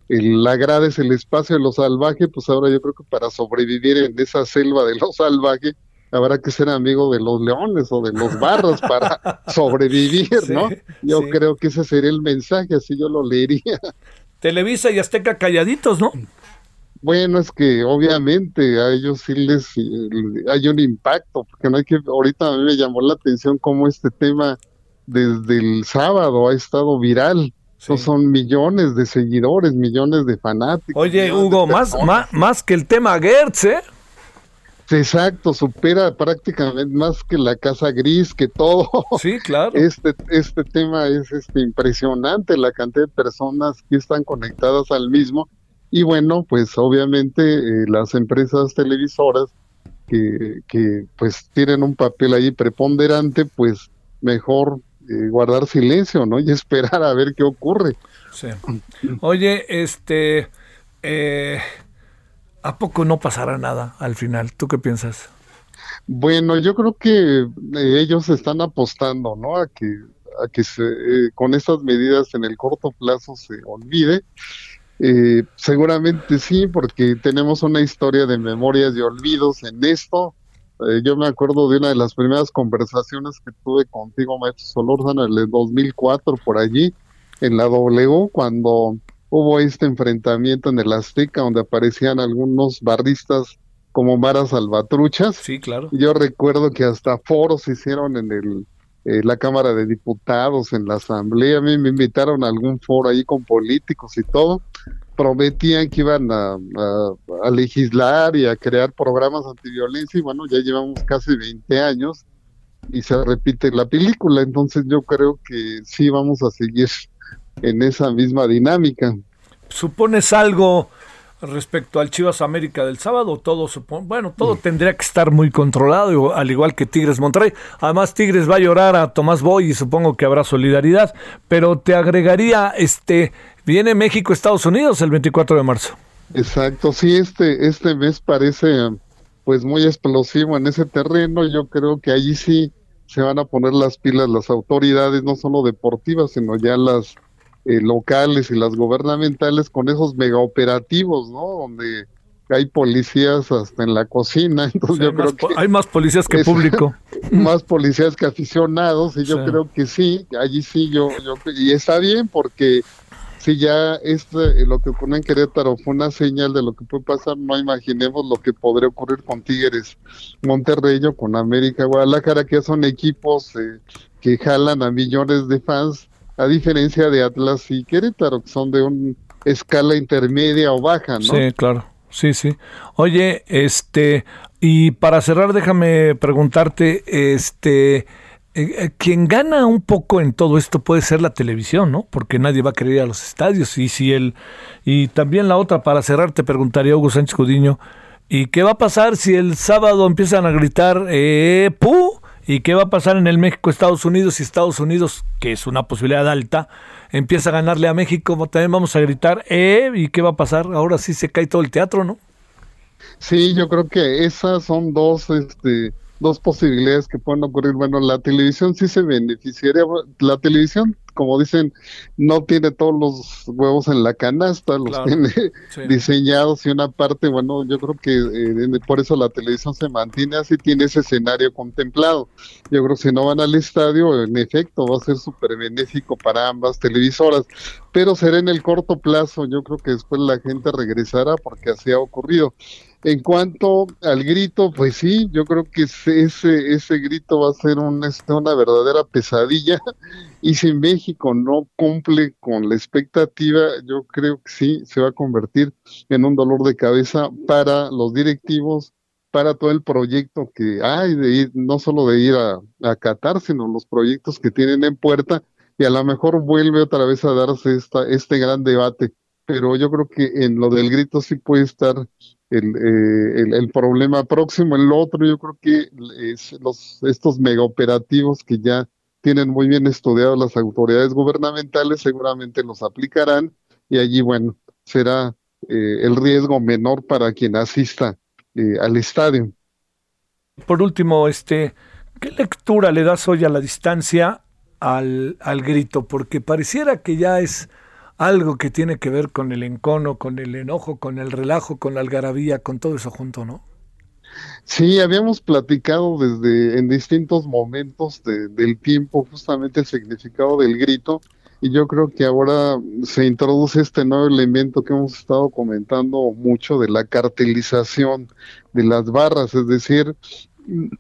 el, la grada es el espacio de lo salvaje, pues ahora yo creo que para sobrevivir en esa selva de lo salvaje, habrá que ser amigo de los leones o de los barros para sobrevivir, ¿no? Yo creo que ese sería el mensaje, así yo lo leería. Televisa y Azteca calladitos, ¿no? Bueno, es que obviamente a ellos sí les hay un impacto, porque no hay que, ahorita a mí me llamó la atención cómo este tema desde el sábado ha estado viral. son millones de seguidores, millones de fanáticos. Oye, Hugo, más, más, más que el tema Gertz, ¿eh? Exacto, supera prácticamente más que la casa gris, que todo. Sí, claro. Este, este tema es este, impresionante, la cantidad de personas que están conectadas al mismo. Y bueno, pues obviamente eh, las empresas televisoras que, que pues tienen un papel ahí preponderante, pues mejor eh, guardar silencio, ¿no? Y esperar a ver qué ocurre. Sí. Oye, este... Eh ¿A poco no pasará nada al final? ¿Tú qué piensas? Bueno, yo creo que eh, ellos están apostando, ¿no? A que, a que se, eh, con estas medidas en el corto plazo se olvide. Eh, seguramente sí, porque tenemos una historia de memorias y olvidos en esto. yo me acuerdo de una de las primeras conversaciones que tuve contigo, maestro Solórzano, en el 2004, por allí, en la W, cuando hubo este enfrentamiento en el Azteca donde aparecían algunos barristas como varas salvatruchas. Sí, claro. Yo recuerdo que hasta foros se hicieron en el eh, la Cámara de Diputados, en la Asamblea. A mí me invitaron a algún foro ahí con políticos y todo. Prometían que iban a, a, legislar y a crear programas antiviolencia y bueno, ya llevamos casi 20 años y se repite la película. Entonces yo creo que sí vamos a seguir en esa misma dinámica. ¿Supones algo respecto al Chivas América del sábado? Todo bueno, todo tendría que estar muy controlado, al igual que Tigres Monterrey. Además, Tigres va a llorar a Tomás Boy y supongo que habrá solidaridad. Pero te agregaría, este, viene México Estados Unidos el 24 de marzo. Exacto, sí, este, este mes parece pues muy explosivo en ese terreno. Yo creo que allí sí se van a poner las pilas las autoridades, no solo deportivas, sino ya las eh, locales y las gubernamentales con esos megaoperativos, ¿no? Donde hay policías hasta en la cocina, entonces yo creo que hay más policías que público, más policías que aficionados y yo creo que sí, allí sí yo, yo y está bien porque si ya este, lo que ocurrió en Querétaro fue una señal de lo que puede pasar, no imaginemos lo que podría ocurrir con Tigres Monterrey o con América Guadalajara, que son equipos eh, que jalan a millones de fans, a diferencia de Atlas y Querétaro, que son de una escala intermedia o baja, ¿no? Sí, claro. Sí, sí. Oye, este, y para cerrar, déjame preguntarte, este, eh, eh, quien gana un poco en todo esto puede ser la televisión, ¿no? Porque nadie va a querer ir a los estadios. Y si el, y también la otra, para cerrar, te preguntaría Hugo Sánchez Cudiño, ¿y qué va a pasar si el sábado empiezan a gritar eh, ¡pu! ¿Y qué va a pasar en el México-Estados Unidos si Estados Unidos, que es una posibilidad alta, empieza a ganarle a México? También vamos a gritar ¡eh! ¿Y qué va a pasar? Ahora sí se cae todo el teatro, ¿no? Sí, yo creo que esas son dos, este, dos posibilidades que pueden ocurrir. Bueno, la televisión sí se beneficiaría. La televisión, como dicen, no tiene todos los huevos en la canasta, los tiene diseñados y una parte, bueno, yo creo que eh, por eso la televisión se mantiene así, tiene ese escenario contemplado. Yo creo que si no van al estadio, en efecto, va a ser súper benéfico para ambas televisoras, pero será en el corto plazo. Yo creo que después la gente regresará porque así ha ocurrido. En cuanto al grito, pues sí, yo creo que ese, ese grito va a ser un, una verdadera pesadilla. Y si México no cumple con la expectativa, yo creo que sí, se va a convertir en un dolor de cabeza para los directivos, para todo el proyecto que hay de ir, no solo de ir a, a Qatar, sino los proyectos que tienen en puerta. Y a lo mejor vuelve otra vez a darse esta, este gran debate. Pero yo creo que en lo del grito sí puede estar el, eh, el, problema próximo. En lo otro, yo creo que es los, estos megaoperativos que ya tienen muy bien estudiados las autoridades gubernamentales, seguramente los aplicarán y allí, bueno, será eh, el riesgo menor para quien asista eh, al estadio. Por último, este, ¿qué lectura le das hoy a la distancia al, al grito? Porque pareciera que ya es algo que tiene que ver con el encono, con el enojo, con el relajo, con la algarabía, con todo eso junto, ¿no? Sí, habíamos platicado desde en distintos momentos del tiempo justamente el significado del grito y yo creo que ahora se introduce este nuevo elemento que hemos estado comentando mucho de la cartelización de las barras, es decir,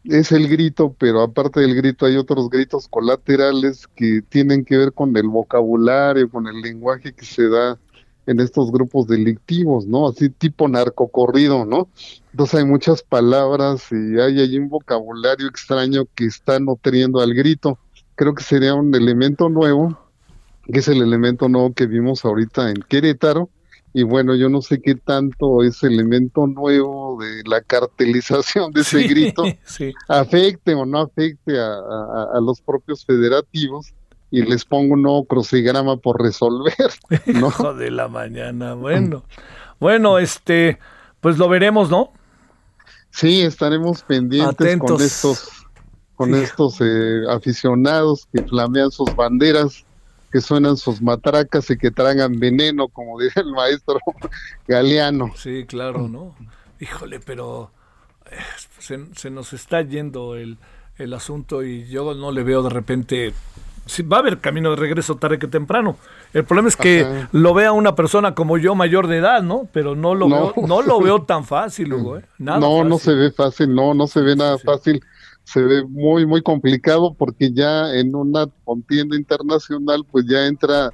es el grito, pero aparte del grito hay otros gritos colaterales que tienen que ver con el vocabulario, con el lenguaje que se da en estos grupos delictivos, ¿no? Así tipo narcocorrido, ¿no? Entonces hay muchas palabras y hay ahí un vocabulario extraño que está nutriendo al grito. Creo que sería un elemento nuevo, que es el elemento nuevo que vimos ahorita en Querétaro, y bueno, yo no sé qué tanto ese elemento nuevo de la cartelización de ese grito afecte o no afecte a, los propios federativos y les pongo un nuevo crucigrama por resolver. ¿no? Hijo de la mañana, bueno. Bueno, este, pues lo veremos, ¿no? Sí, estaremos pendientes con estos, con estos eh, aficionados que flamean sus banderas que suenan sus matracas y que tragan veneno, como dice el maestro Galeano. Sí, claro, ¿no? Híjole, pero eh, se, nos está yendo el, el, asunto y yo no le veo de repente... Sí, va a haber camino de regreso tarde que temprano. El problema es que lo vea una persona como yo mayor de edad, ¿no? Pero no lo Veo, no lo veo tan fácil, Hugo, ¿eh? no, no se ve fácil, no, no se ve nada fácil se ve muy, muy complicado porque ya en una contienda internacional pues ya entra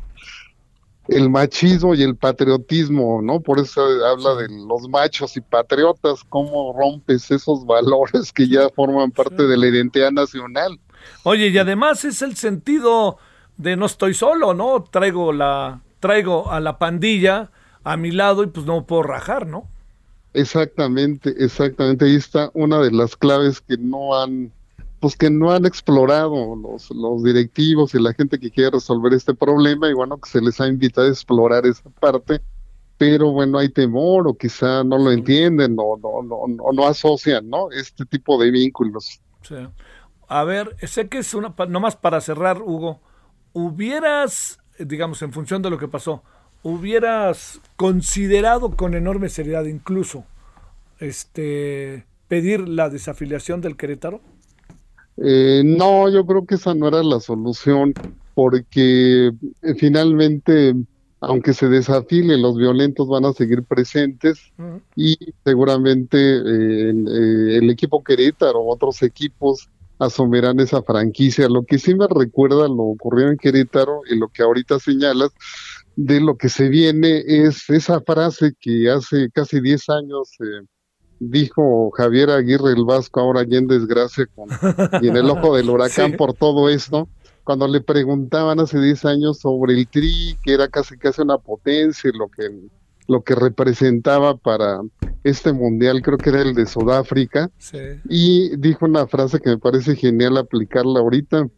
el machismo y el patriotismo, ¿no? Por eso habla de los machos y patriotas, cómo rompes esos valores que ya forman parte de la identidad nacional. Oye, y además es el sentido de no estoy solo, ¿no? Traigo la traigo a la pandilla a mi lado y pues no puedo rajar, ¿no? Exactamente, exactamente. Ahí está una de las claves que no han, pues que no han explorado los, los directivos y la gente que quiere resolver este problema y bueno, que se les ha invitado a explorar esa parte, pero bueno, hay temor o quizá no lo entienden o no, no, no, asocian, ¿no? Este tipo de vínculos. Sí. A ver, sé que es una, nomás para cerrar, Hugo, hubieras, digamos, en función de lo que pasó, hubieras considerado con enorme seriedad incluso este pedir la desafiliación del Querétaro? Eh, no, yo creo que esa no era la solución, porque eh, finalmente aunque se desafile, los violentos van a seguir presentes y seguramente eh, eh, el equipo Querétaro, otros equipos asumirán esa franquicia. Lo que sí me recuerda lo ocurrió en Querétaro y lo que ahorita señalas de lo que se viene es esa frase que hace casi 10 años eh, dijo Javier Aguirre el Vasco, ahora ya en desgracia con, y en el ojo del huracán por todo esto, cuando le preguntaban hace 10 años sobre el TRI, que era casi casi una potencia, lo que, lo que representaba para este mundial, creo que era el de Sudáfrica, y dijo una frase que me parece genial aplicarla ahorita,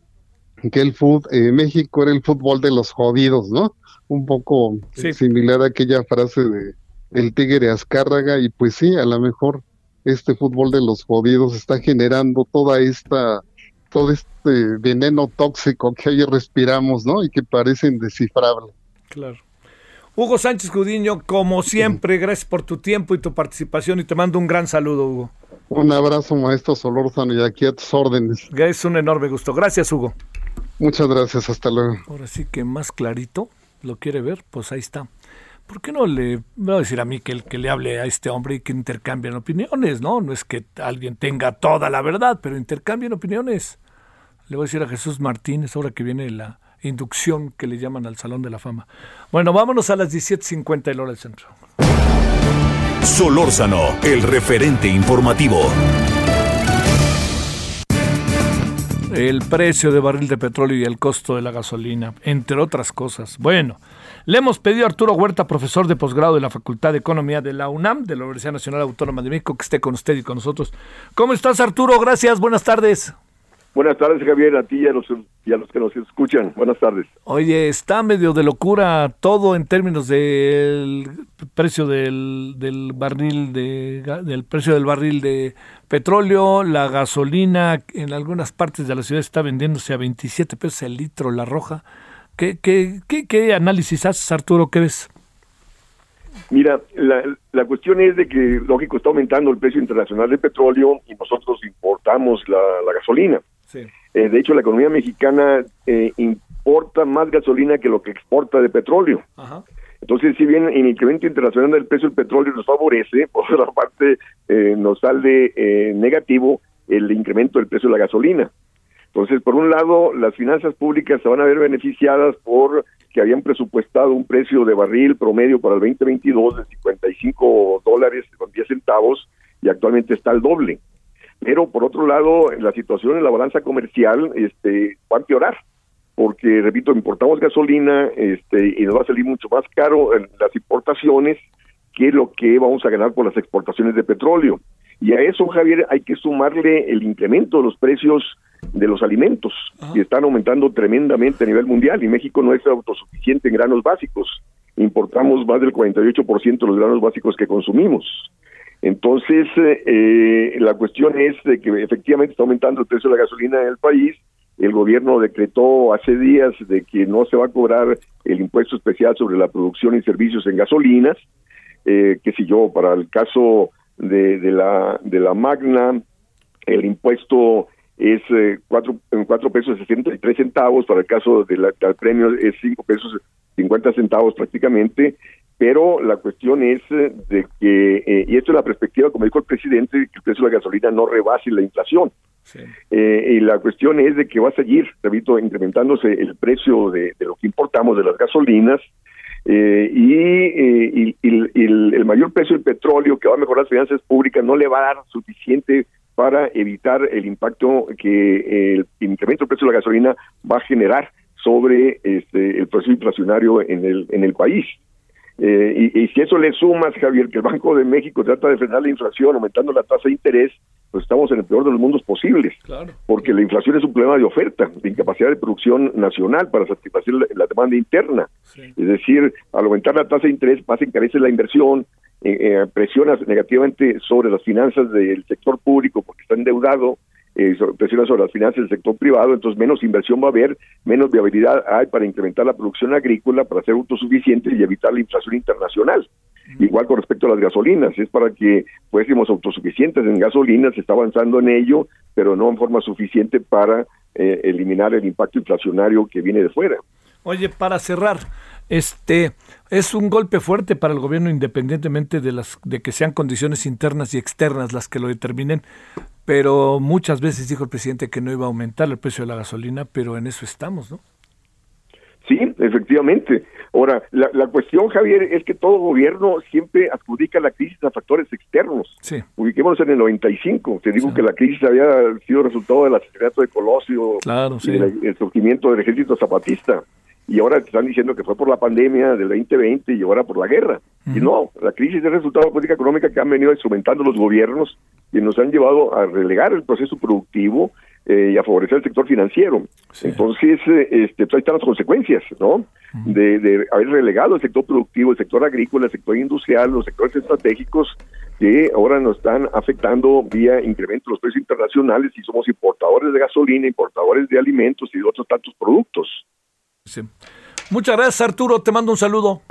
que el fútbol, eh, México era el fútbol de los jodidos, ¿no? Un poco similar a aquella frase de el Tigre Azcárraga y pues sí, a lo mejor este fútbol de los jodidos está generando toda esta todo este veneno tóxico que ahí respiramos, ¿no? Y que parece indescifrable. Claro. Hugo Sánchez Judiño, como siempre, gracias por tu tiempo y tu participación y te mando un gran saludo, Hugo. Un abrazo, maestro Solórzano, y aquí a tus órdenes. Es un enorme gusto. Gracias, Hugo. Muchas gracias, hasta luego. Ahora sí que más clarito, ¿lo quiere ver? Pues ahí está. ¿por qué no le voy a decir a mí que, que le hable a este hombre y que intercambien opiniones, ¿no? No es que alguien tenga toda la verdad, pero intercambien opiniones. Le voy a decir a Jesús Martínez, ahora que viene la inducción que le llaman al Salón de la Fama. Bueno, vámonos a las 17.50 del hora del centro. Solórzano, el referente informativo. El precio de barril de petróleo y el costo de la gasolina, entre otras cosas. Bueno, le hemos pedido a Arturo Huerta, profesor de posgrado de la Facultad de Economía de la UNAM, de la Universidad Nacional Autónoma de México, que esté con usted y con nosotros. ¿Cómo estás, Arturo? Gracias, buenas tardes. Buenas tardes, Javier, a ti y a, los, los que nos escuchan. Buenas tardes. Oye, está medio de locura todo en términos del precio del, del barril de del precio del barril de petróleo, la gasolina en algunas partes de la ciudad está vendiéndose a 27 pesos el litro la roja. ¿Qué, qué, qué, análisis haces, Arturo? ¿Qué ves? Mira, la, la, cuestión es de que, lógico, está aumentando el precio internacional del petróleo y nosotros importamos la, gasolina. Eh, de hecho, la economía mexicana eh, importa más gasolina que lo que exporta de petróleo. Entonces, si bien el incremento internacional del precio del petróleo nos favorece, por otra parte eh, nos sale negativo el incremento del precio de la gasolina. Entonces, por un lado, las finanzas públicas se van a ver beneficiadas por que habían presupuestado un precio de barril promedio para el 2022 de 55 dólares con 10 centavos y actualmente está al doble. Pero por otro lado, la situación en la balanza comercial este, va a empeorar, porque, repito, importamos gasolina este, y nos va a salir mucho más caro en las importaciones que lo que vamos a ganar por las exportaciones de petróleo. Y a eso, Javier, hay que sumarle el incremento de los precios de los alimentos, que están aumentando tremendamente a nivel mundial y México no es autosuficiente en granos básicos. Importamos más del 48% de los granos básicos que consumimos. Entonces, eh, la cuestión es de que efectivamente está aumentando el precio de la gasolina en el país. El gobierno decretó hace días de que no se va a cobrar el impuesto especial sobre la producción y servicios en gasolinas, eh, que si yo, para el caso de, de, la, de la Magna, el impuesto es eh, cuatro, cuatro pesos tres centavos, para el caso del, premio es cinco pesos cincuenta centavos prácticamente, pero la cuestión es eh, de que, eh, y esto es la perspectiva, como dijo el presidente, que el precio de la gasolina no rebase la inflación. y la cuestión es de que va a seguir, repito, incrementándose el precio de, lo que importamos de las gasolinas, y, el, el, mayor precio del petróleo que va a mejorar las finanzas públicas no le va a dar suficiente para evitar el impacto que el incremento del precio de la gasolina va a generar sobre este, el proceso inflacionario en el, en el país. Eh, y, si eso le sumas, Javier, que el Banco de México trata de frenar la inflación aumentando la tasa de interés, pues estamos en el peor de los mundos posibles. Porque la inflación es un problema de oferta, de incapacidad de producción nacional para satisfacer la, demanda interna. Es decir, al aumentar la tasa de interés, más encarece la inversión, eh, eh, presiona negativamente sobre las finanzas del sector público porque está endeudado, eh, presiona sobre las finanzas del sector privado, entonces menos inversión va a haber, menos viabilidad hay para incrementar la producción agrícola, para ser autosuficientes y evitar la inflación internacional. Igual con respecto a las gasolinas, es para que fuésemos autosuficientes en gasolinas, se está avanzando en ello, pero no en forma suficiente para eliminar el impacto inflacionario que viene de fuera. Oye, para cerrar, Este es un golpe fuerte para el gobierno independientemente de las de que sean condiciones internas y externas las que lo determinen, pero muchas veces dijo el presidente que no iba a aumentar el precio de la gasolina, pero en eso estamos, ¿no? Sí, efectivamente. Ahora, la, la, cuestión, Javier, es que todo gobierno siempre adjudica la crisis a factores externos. Sí. Ubiquémonos en el 95. Te digo que la crisis había sido resultado del asesinato de Colosio claro, y el surgimiento del ejército zapatista. Y ahora te están diciendo que fue por la pandemia del 2020 y ahora por la guerra. Y no, la crisis es resultado de la política económica que han venido instrumentando los gobiernos y nos han llevado a relegar el proceso productivo eh, y a favorecer el sector financiero. Entonces, eh, este, pues ahí están las consecuencias, ¿no? de, de, haber relegado el sector productivo, el sector agrícola, el sector industrial, los sectores estratégicos que ahora nos están afectando vía incremento de los precios internacionales y somos importadores de gasolina, importadores de alimentos y de otros tantos productos. Sí. Muchas gracias, Arturo. Te mando un saludo.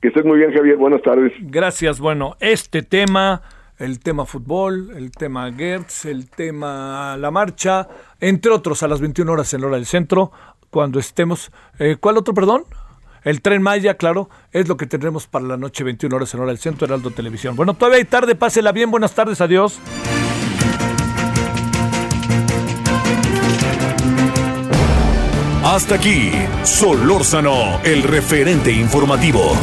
Que estés muy bien, Javier. Buenas tardes. Gracias. Bueno, este tema el tema fútbol, el tema Gertz, el tema la marcha, entre otros a las 21 horas en la hora del centro, cuando estemos... Eh, ¿Cuál otro, perdón? El tren Maya, claro, es lo que tendremos para la noche 21 horas en hora del centro, Heraldo Televisión. Bueno, todavía hay tarde, pásela bien, buenas tardes, adiós. Hasta aquí, Solórzano, el referente informativo.